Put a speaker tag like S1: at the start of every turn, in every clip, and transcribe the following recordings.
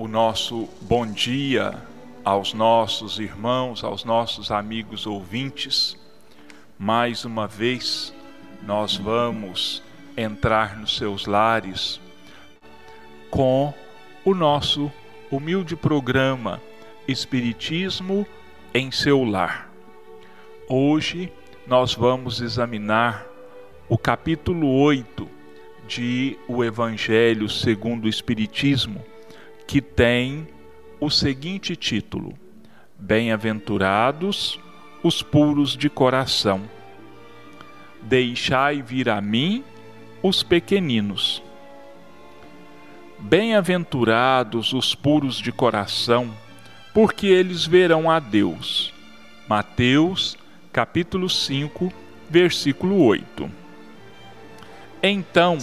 S1: o nosso bom dia aos nossos irmãos, aos nossos amigos ouvintes. Mais uma vez, nós vamos entrar nos seus lares com o nosso humilde programa Espiritismo em seu lar. Hoje nós vamos examinar o capítulo 8 de O Evangelho segundo o Espiritismo, que tem o seguinte título: Bem-aventurados os puros de coração. Deixai vir a mim os pequeninos. Bem-aventurados os puros de coração, porque eles verão a Deus. Mateus, capítulo 5, versículo 8. Então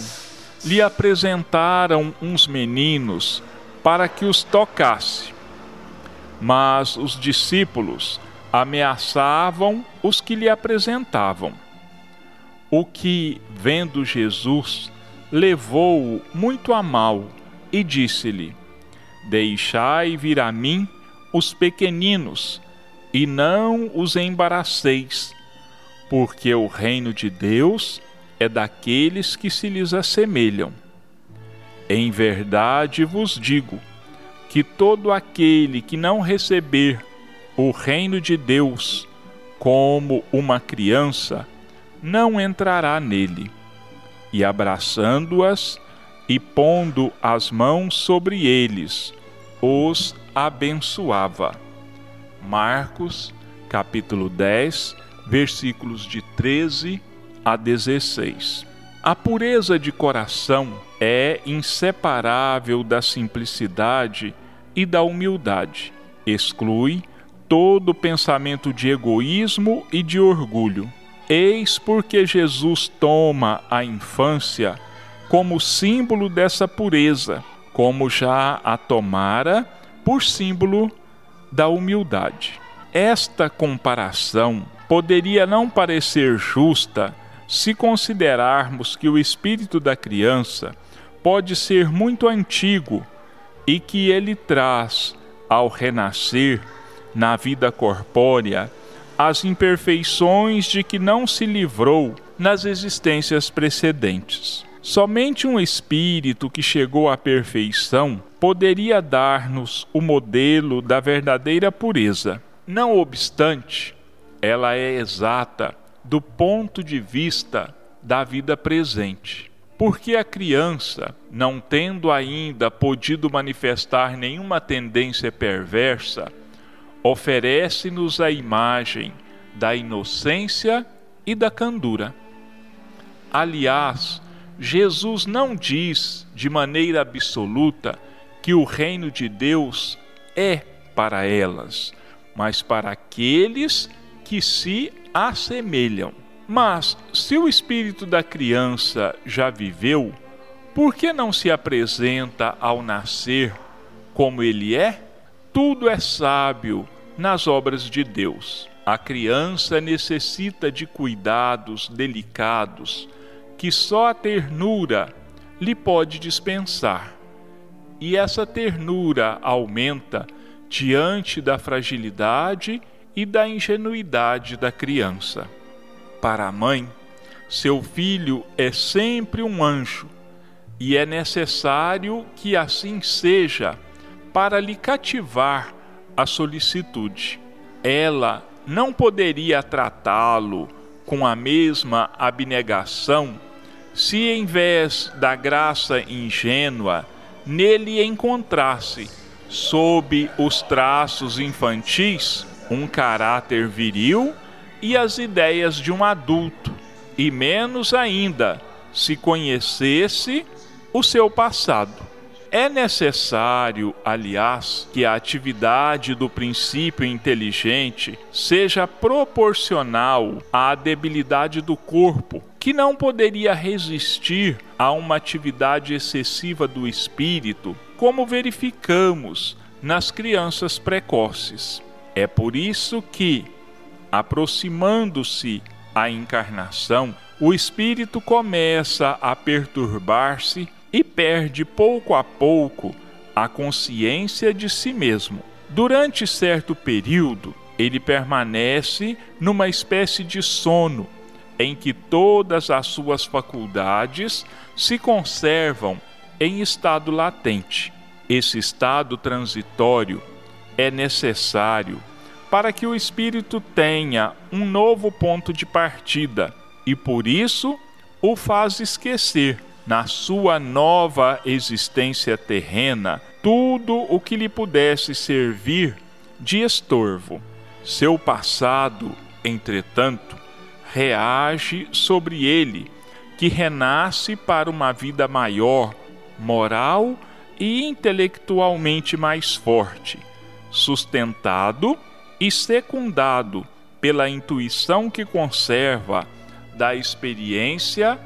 S1: lhe apresentaram uns meninos para que os tocasse. Mas os discípulos ameaçavam os que lhe apresentavam. O que, vendo Jesus, levou-o muito a mal e disse-lhe: Deixai vir a mim os pequeninos, e não os embaraceis, porque o reino de Deus é daqueles que se lhes assemelham. Em verdade vos digo que todo aquele que não receber o reino de Deus como uma criança, não entrará nele. E abraçando-as e pondo as mãos sobre eles, os abençoava. Marcos, capítulo 10, versículos de 13 a 16. A pureza de coração é inseparável da simplicidade e da humildade. Exclui todo pensamento de egoísmo e de orgulho. Eis porque Jesus toma a infância como símbolo dessa pureza, como já a tomara por símbolo da humildade. Esta comparação poderia não parecer justa se considerarmos que o espírito da criança pode ser muito antigo e que ele traz, ao renascer na vida corpórea, as imperfeições de que não se livrou nas existências precedentes. Somente um espírito que chegou à perfeição poderia dar-nos o modelo da verdadeira pureza. Não obstante, ela é exata do ponto de vista da vida presente. Porque a criança, não tendo ainda podido manifestar nenhuma tendência perversa, oferece-nos a imagem da inocência e da candura. Aliás, Jesus não diz de maneira absoluta que o reino de Deus é para elas, mas para aqueles que se assemelham. Mas se o espírito da criança já viveu, por que não se apresenta ao nascer como ele é? Tudo é sábio nas obras de Deus. A criança necessita de cuidados delicados que só a ternura lhe pode dispensar. E essa ternura aumenta diante da fragilidade e da ingenuidade da criança. Para a mãe, seu filho é sempre um anjo e é necessário que assim seja para lhe cativar a solicitude. Ela não poderia tratá-lo com a mesma abnegação se, em vez da graça ingênua, nele encontrasse, sob os traços infantis, um caráter viril e as ideias de um adulto, e menos ainda se conhecesse o seu passado. É necessário, aliás, que a atividade do princípio inteligente seja proporcional à debilidade do corpo, que não poderia resistir a uma atividade excessiva do espírito, como verificamos nas crianças precoces. É por isso que, aproximando-se a encarnação, o espírito começa a perturbar-se e perde pouco a pouco a consciência de si mesmo. Durante certo período, ele permanece numa espécie de sono em que todas as suas faculdades se conservam em estado latente. Esse estado transitório é necessário para que o espírito tenha um novo ponto de partida e por isso o faz esquecer na sua nova existência terrena tudo o que lhe pudesse servir de estorvo. Seu passado, entretanto, reage sobre ele, que renasce para uma vida maior, moral e intelectualmente mais forte, sustentado e secundado pela intuição que conserva da experiência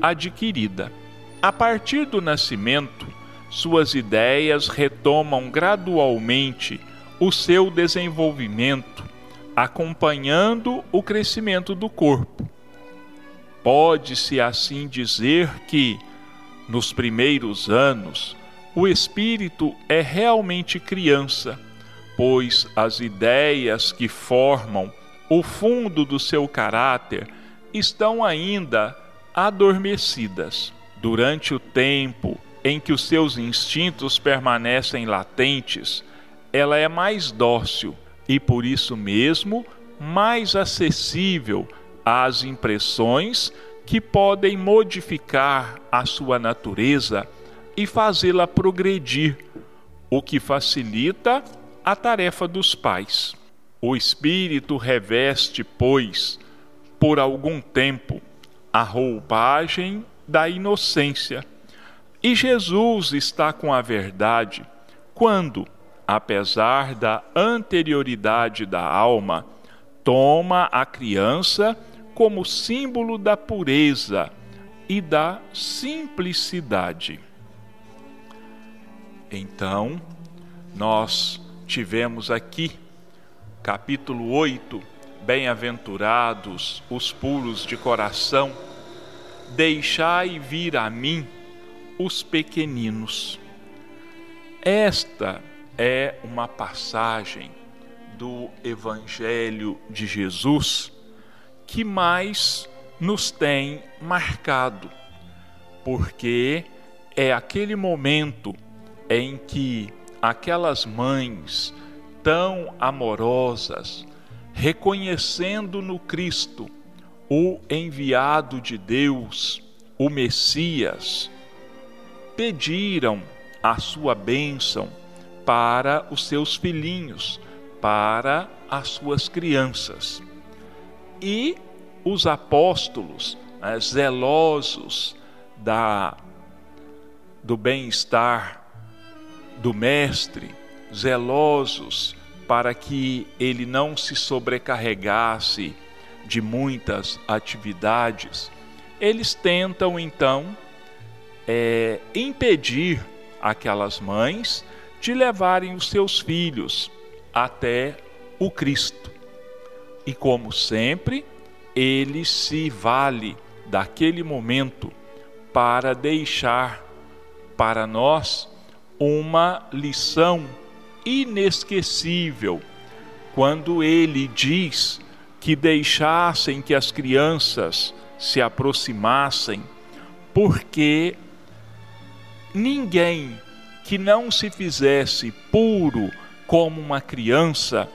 S1: adquirida. A partir do nascimento, suas ideias retomam gradualmente o seu desenvolvimento, acompanhando o crescimento do corpo. Pode-se assim dizer que, nos primeiros anos, o espírito é realmente criança, pois as ideias que formam o fundo do seu caráter estão ainda adormecidas. Durante o tempo em que os seus instintos permanecem latentes, ela é mais dócil e por isso mesmo mais acessível às impressões que podem modificar a sua natureza e fazê-la progredir, o que facilita a tarefa dos pais. O espírito reveste, pois, por algum tempo, a roupagem da inocência. E Jesus está com a verdade quando, apesar da anterioridade da alma, toma a criança como símbolo da pureza e da simplicidade. Então, nós tivemos aqui, capítulo 8, Bem-aventurados os puros de coração, deixai vir a mim os pequeninos. Esta é uma passagem do Evangelho de Jesus que mais nos tem marcado, porque é aquele momento em que aquelas mães tão amorosas, reconhecendo no Cristo o enviado de Deus, o Messias, pediram a sua bênção para os seus filhinhos, para as suas crianças. E os apóstolos, né, zelosos da, do bem-estar do Mestre, zelosos para que ele não se sobrecarregasse de muitas atividades, eles tentam então é, impedir aquelas mães de levarem os seus filhos até o Cristo. E como sempre, ele se vale daquele momento para deixar para nós uma lição inesquecível quando ele diz que deixassem que as crianças se aproximassem, porque ninguém que não se fizesse puro como uma criança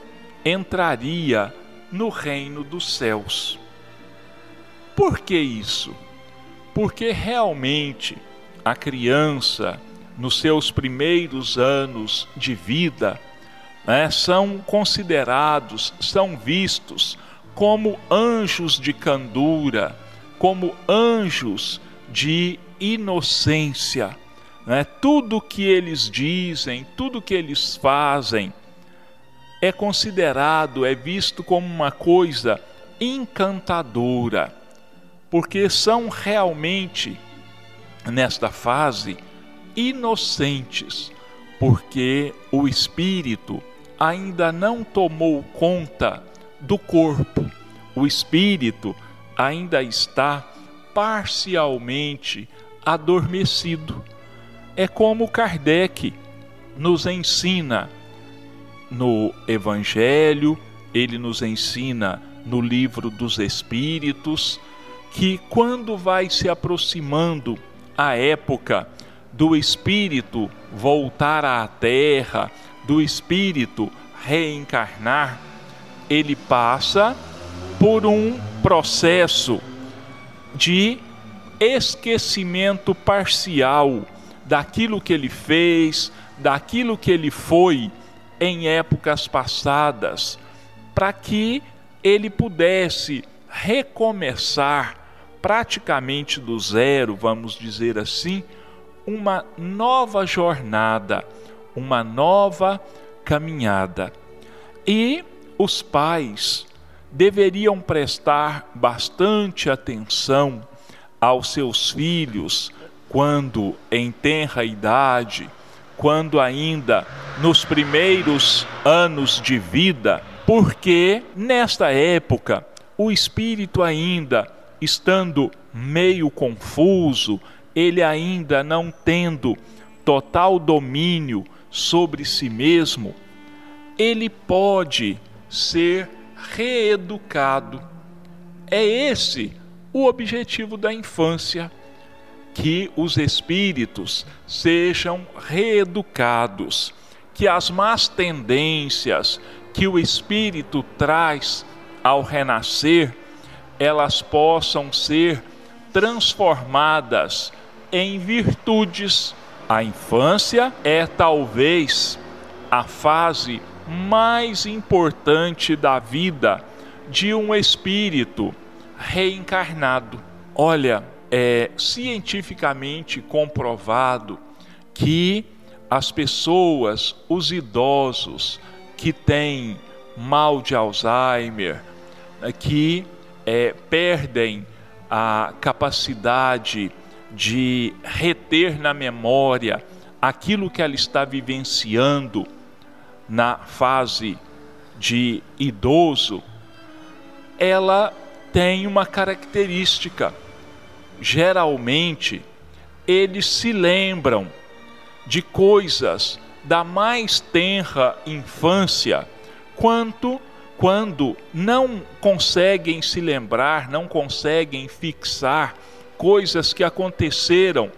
S1: entraria no reino dos céus. Por que isso? Porque realmente a criança nos seus primeiros anos de vida, né, são considerados, são vistos como anjos de candura, como anjos de inocência. Né? Tudo que eles dizem, tudo que eles fazem, é considerado, é visto como uma coisa encantadora, porque são realmente, nesta fase, inocentes, porque o espírito ainda não tomou conta do corpo. O espírito ainda está parcialmente adormecido. É como Kardec nos ensina no Evangelho, ele nos ensina no livro dos Espíritos, que quando vai se aproximando a época do Espírito voltar à Terra, do Espírito reencarnar, ele passa por um processo de esquecimento parcial daquilo que ele fez, daquilo que ele foi em épocas passadas, para que ele pudesse recomeçar praticamente do zero, vamos dizer assim, uma nova jornada, uma nova caminhada. E os pais deveriam prestar bastante atenção aos seus filhos quando em tenra idade, quando ainda nos primeiros anos de vida, porque nesta época o espírito ainda estando meio confuso, ele ainda não tendo total domínio sobre si mesmo, ele pode ser reeducado. É esse o objetivo da infância que os espíritos sejam reeducados, que as más tendências que o espírito traz ao renascer, elas possam ser transformadas em virtudes. A infância é talvez a fase mais importante da vida de um espírito reencarnado. Olha, é cientificamente comprovado que as pessoas, os idosos que têm mal de Alzheimer, que é, perdem a capacidade de reter na memória aquilo que ela está vivenciando na fase de idoso, ela tem uma característica. Geralmente eles se lembram de coisas da mais tenra infância, quanto quando não conseguem se lembrar, não conseguem fixar coisas que aconteceram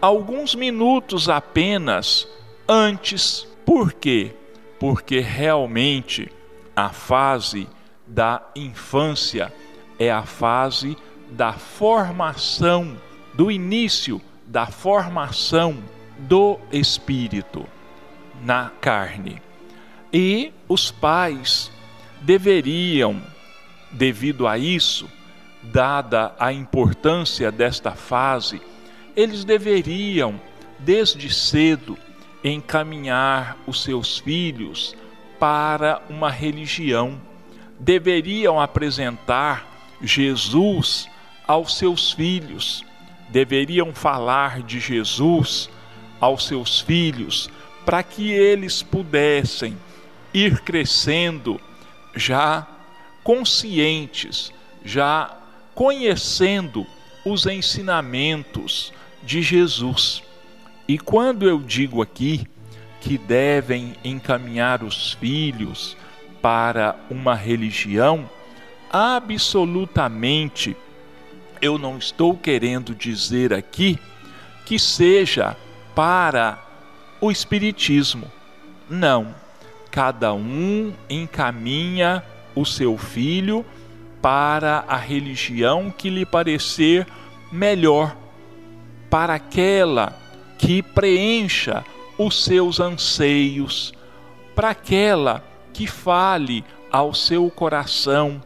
S1: alguns minutos apenas antes. Por quê? Porque realmente a fase da infância é a fase da formação, do início da formação do espírito na carne. E os pais deveriam, devido a isso, dada a importância desta fase, eles deveriam, desde cedo, encaminhar os seus filhos para uma religião. Deveriam apresentar Jesus aos seus filhos, deveriam falar de Jesus aos seus filhos, para que eles pudessem ir crescendo já conscientes, já conhecendo os ensinamentos de Jesus. E quando eu digo aqui que devem encaminhar os filhos para uma religião, absolutamente eu não estou querendo dizer aqui que seja para o Espiritismo. Não. Cada um encaminha o seu filho para a religião que lhe parecer melhor, para aquela que preencha os seus anseios, para aquela que fale ao seu coração,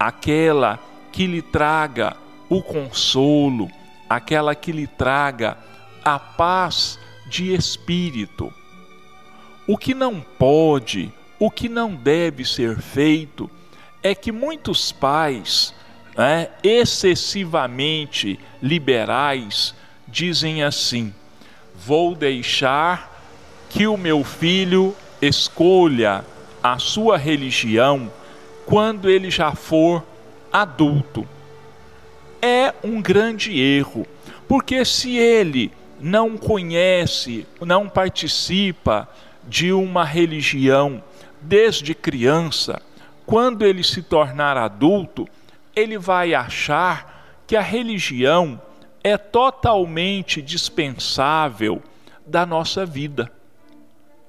S1: aquela que lhe traga o consolo, aquela que lhe traga a paz de espírito. O que não pode, o que não deve ser feito, é que muitos pais, né, excessivamente liberais, dizem assim: vou deixar que o meu filho escolha a sua religião quando ele já for adulto. É um grande erro, porque se ele não conhece, não participa de uma religião desde criança, quando ele se tornar adulto, ele vai achar que a religião é totalmente dispensável da nossa vida.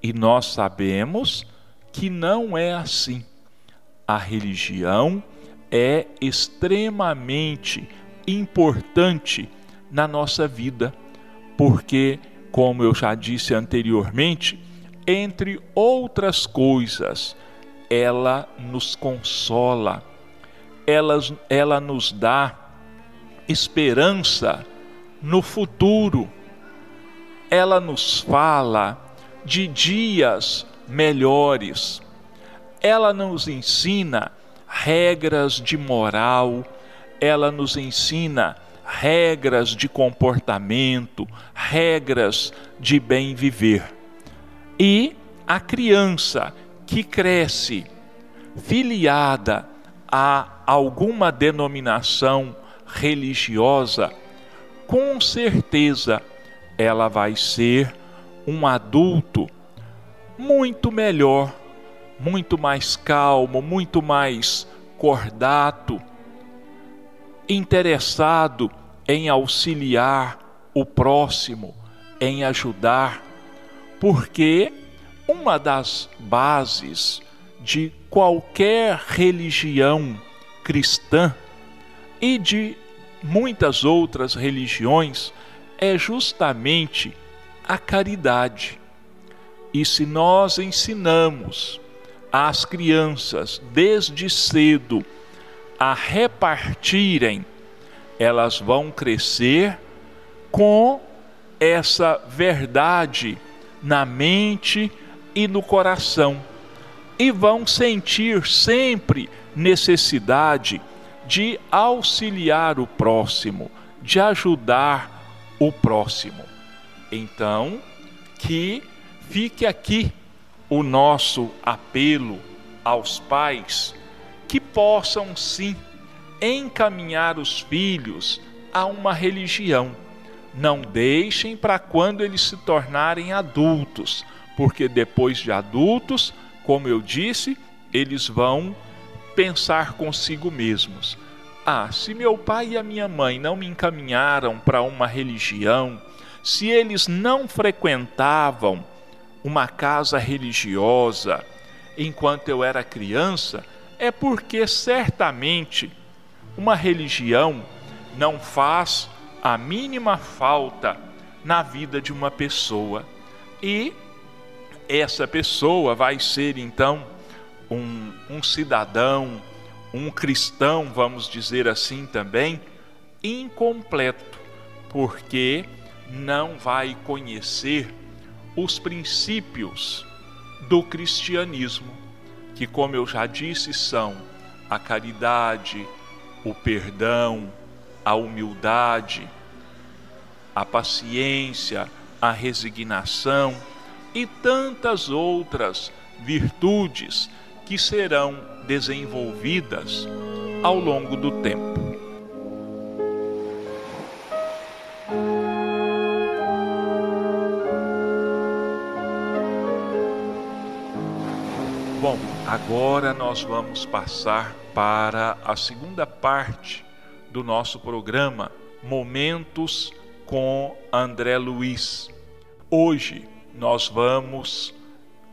S1: E nós sabemos que não é assim. A religião é extremamente importante na nossa vida, porque, como eu já disse anteriormente, entre outras coisas, ela nos consola, ela, ela nos dá esperança no futuro, ela nos fala de dias melhores, ela nos ensina regras de moral, ela nos ensina regras de comportamento, regras de bem viver. E a criança que cresce filiada a alguma denominação religiosa, com certeza ela vai ser um adulto muito melhor, muito mais calmo, muito mais cordato, interessado em auxiliar o próximo, em ajudar, porque uma das bases de qualquer religião cristã e de muitas outras religiões é justamente a caridade. E se nós ensinamos às crianças desde cedo a repartirem, elas vão crescer com essa verdade na mente e no coração e vão sentir sempre necessidade de auxiliar o próximo, de ajudar o próximo. Então, que fique aqui o nosso apelo aos pais que possam sim encaminhar os filhos a uma religião. Não deixem para quando eles se tornarem adultos, porque depois de adultos, como eu disse, eles vão pensar consigo mesmos: ah, se meu pai e a minha mãe não me encaminharam para uma religião, se eles não frequentavam uma casa religiosa enquanto eu era criança, é porque certamente uma religião não faz a mínima falta na vida de uma pessoa. E essa pessoa vai ser então um, um cidadão, um cristão, vamos dizer assim também, incompleto, porque não vai conhecer os princípios do cristianismo, que, como eu já disse, são a caridade, o perdão, a humildade, a paciência, a resignação e tantas outras virtudes que serão desenvolvidas ao longo do tempo. Bom, agora nós vamos passar para a segunda parte do nosso programa Momentos com André Luiz. Hoje nós vamos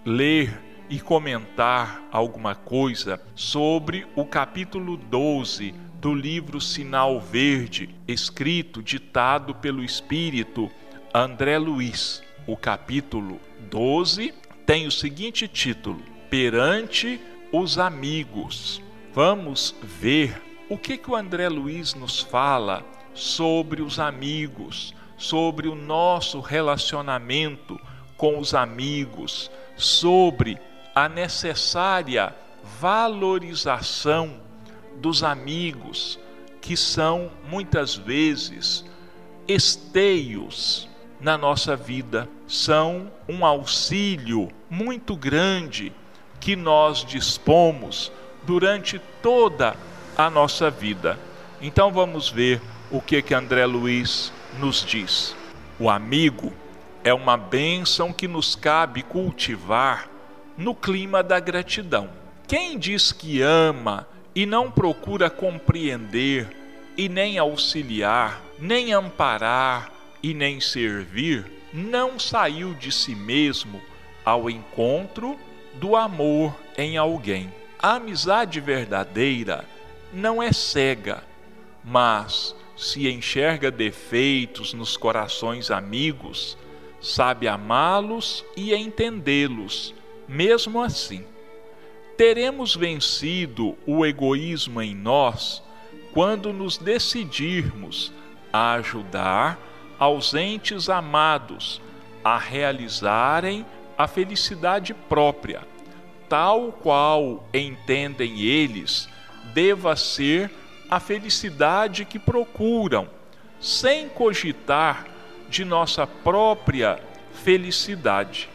S1: ler e comentar alguma coisa sobre o capítulo 12 do livro Sinal Verde, escrito, ditado pelo espírito André Luiz. O capítulo 12 tem o seguinte título: Perante os amigos. Vamos ver o que, que o André Luiz nos fala sobre os amigos, sobre o nosso relacionamento com os amigos, sobre a necessária valorização dos amigos, que são muitas vezes esteios na nossa vida, são um auxílio muito grande que nós dispomos durante toda a nossa vida. Então vamos ver o que que André Luiz nos diz. O amigo é uma bênção que nos cabe cultivar no clima da gratidão. Quem diz que ama e não procura compreender e nem auxiliar, nem amparar e nem servir, não saiu de si mesmo ao encontro do amor em alguém. A amizade verdadeira não é cega, mas se enxerga defeitos nos corações amigos, sabe amá-los e entendê-los, mesmo assim. Teremos vencido o egoísmo em nós quando nos decidirmos a ajudar aos entes amados a realizarem a felicidade própria, tal qual entendem eles deva ser a felicidade que procuram, sem cogitar de nossa própria felicidade.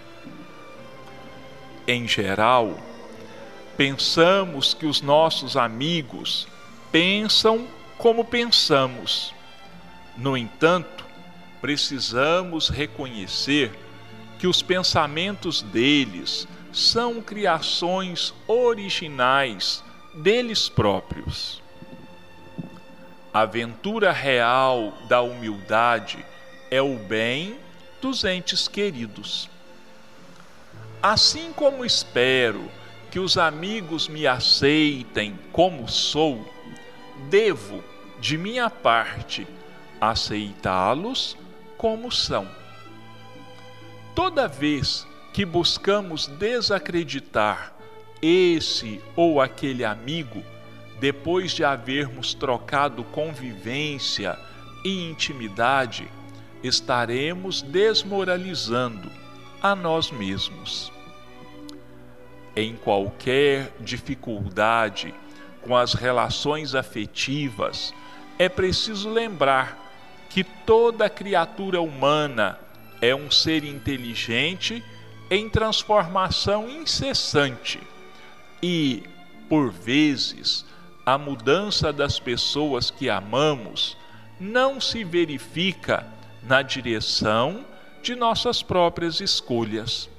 S1: Em geral, pensamos que os nossos amigos pensam como pensamos. No entanto, precisamos reconhecer que os pensamentos deles são criações originais deles próprios. A aventura real da humildade é o bem dos entes queridos. Assim como espero que os amigos me aceitem como sou, devo, de minha parte, aceitá-los como são. Toda vez que buscamos desacreditar esse ou aquele amigo, depois de havermos trocado convivência e intimidade, estaremos desmoralizando a nós mesmos. Em qualquer dificuldade com as relações afetivas, é preciso lembrar que toda criatura humana é um ser inteligente em transformação incessante e, por vezes, a mudança das pessoas que amamos não se verifica na direção de nossas próprias escolhas.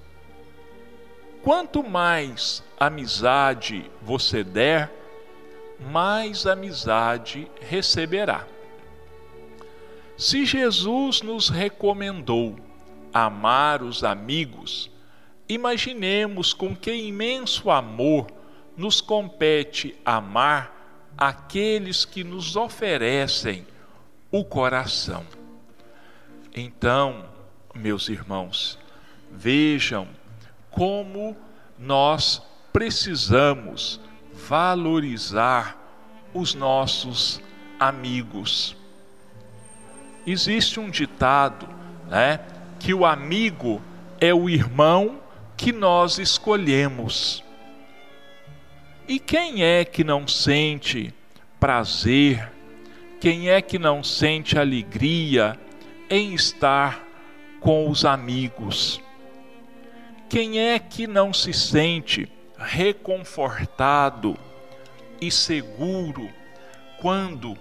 S1: Quanto mais amizade você der, mais amizade receberá. Se Jesus nos recomendou amar os amigos, imaginemos com que imenso amor nos compete amar aqueles que nos oferecem o coração. Então, meus irmãos, vejam como nós precisamos valorizar os nossos amigos. Existe um ditado, né, que o amigo é o irmão que nós escolhemos. E quem é que não sente prazer? Quem é que não sente alegria em estar com os amigos? Quem é que não se sente reconfortado e seguro quando,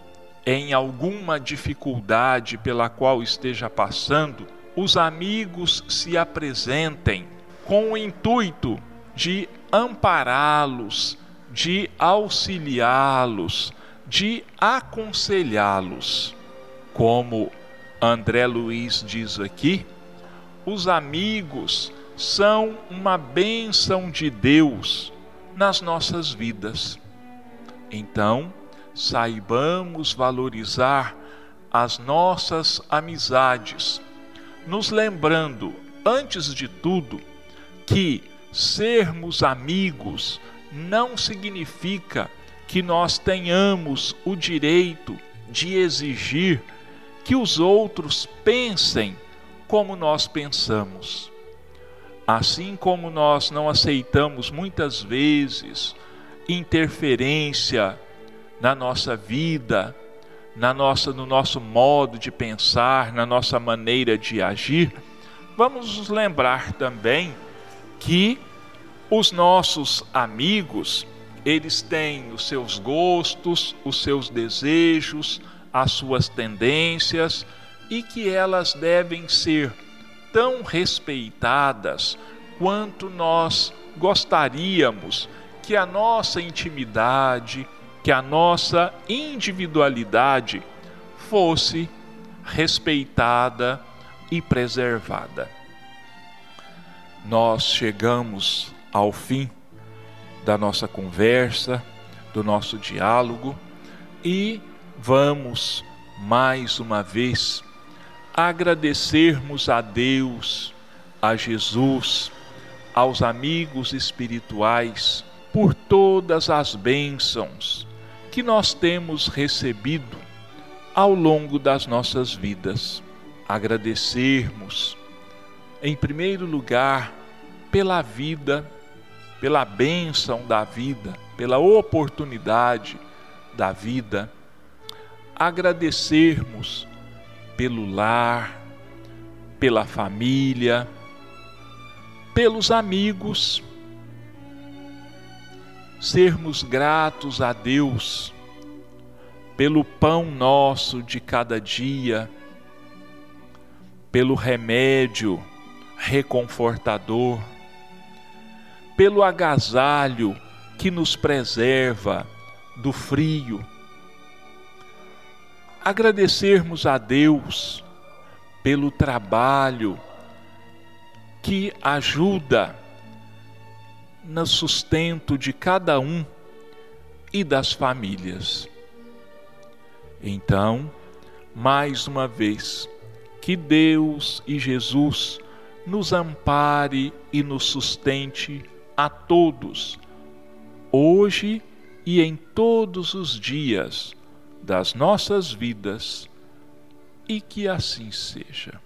S1: em alguma dificuldade pela qual esteja passando, os amigos se apresentem com o intuito de ampará-los, de auxiliá-los, de aconselhá-los. Como André Luiz diz aqui, os amigos são uma bênção de Deus nas nossas vidas. Então, saibamos valorizar as nossas amizades, nos lembrando, antes de tudo, que sermos amigos não significa que nós tenhamos o direito de exigir que os outros pensem como nós pensamos. Assim como nós não aceitamos muitas vezes interferência na nossa vida, na nossa no nosso modo de pensar, na nossa maneira de agir, vamos nos lembrar também que os nossos amigos, eles têm os seus gostos, os seus desejos, as suas tendências e que elas devem ser tão respeitadas quanto nós gostaríamos que a nossa intimidade, que a nossa individualidade fosse respeitada e preservada. Nós chegamos ao fim da nossa conversa, do nosso diálogo e vamos mais uma vez agradecermos a Deus, a Jesus, aos amigos espirituais por todas as bênçãos que nós temos recebido ao longo das nossas vidas. Agradecermos, em primeiro lugar, pela vida, pela bênção da vida, pela oportunidade da vida. Agradecermos pelo lar, pela família, pelos amigos, sermos gratos a Deus pelo pão nosso de cada dia, pelo remédio reconfortador, pelo agasalho que nos preserva do frio. Agradecermos a Deus pelo trabalho que ajuda no sustento de cada um e das famílias. Então, mais uma vez, que Deus e Jesus nos ampare e nos sustente a todos, hoje e em todos os dias das nossas vidas, e que assim seja.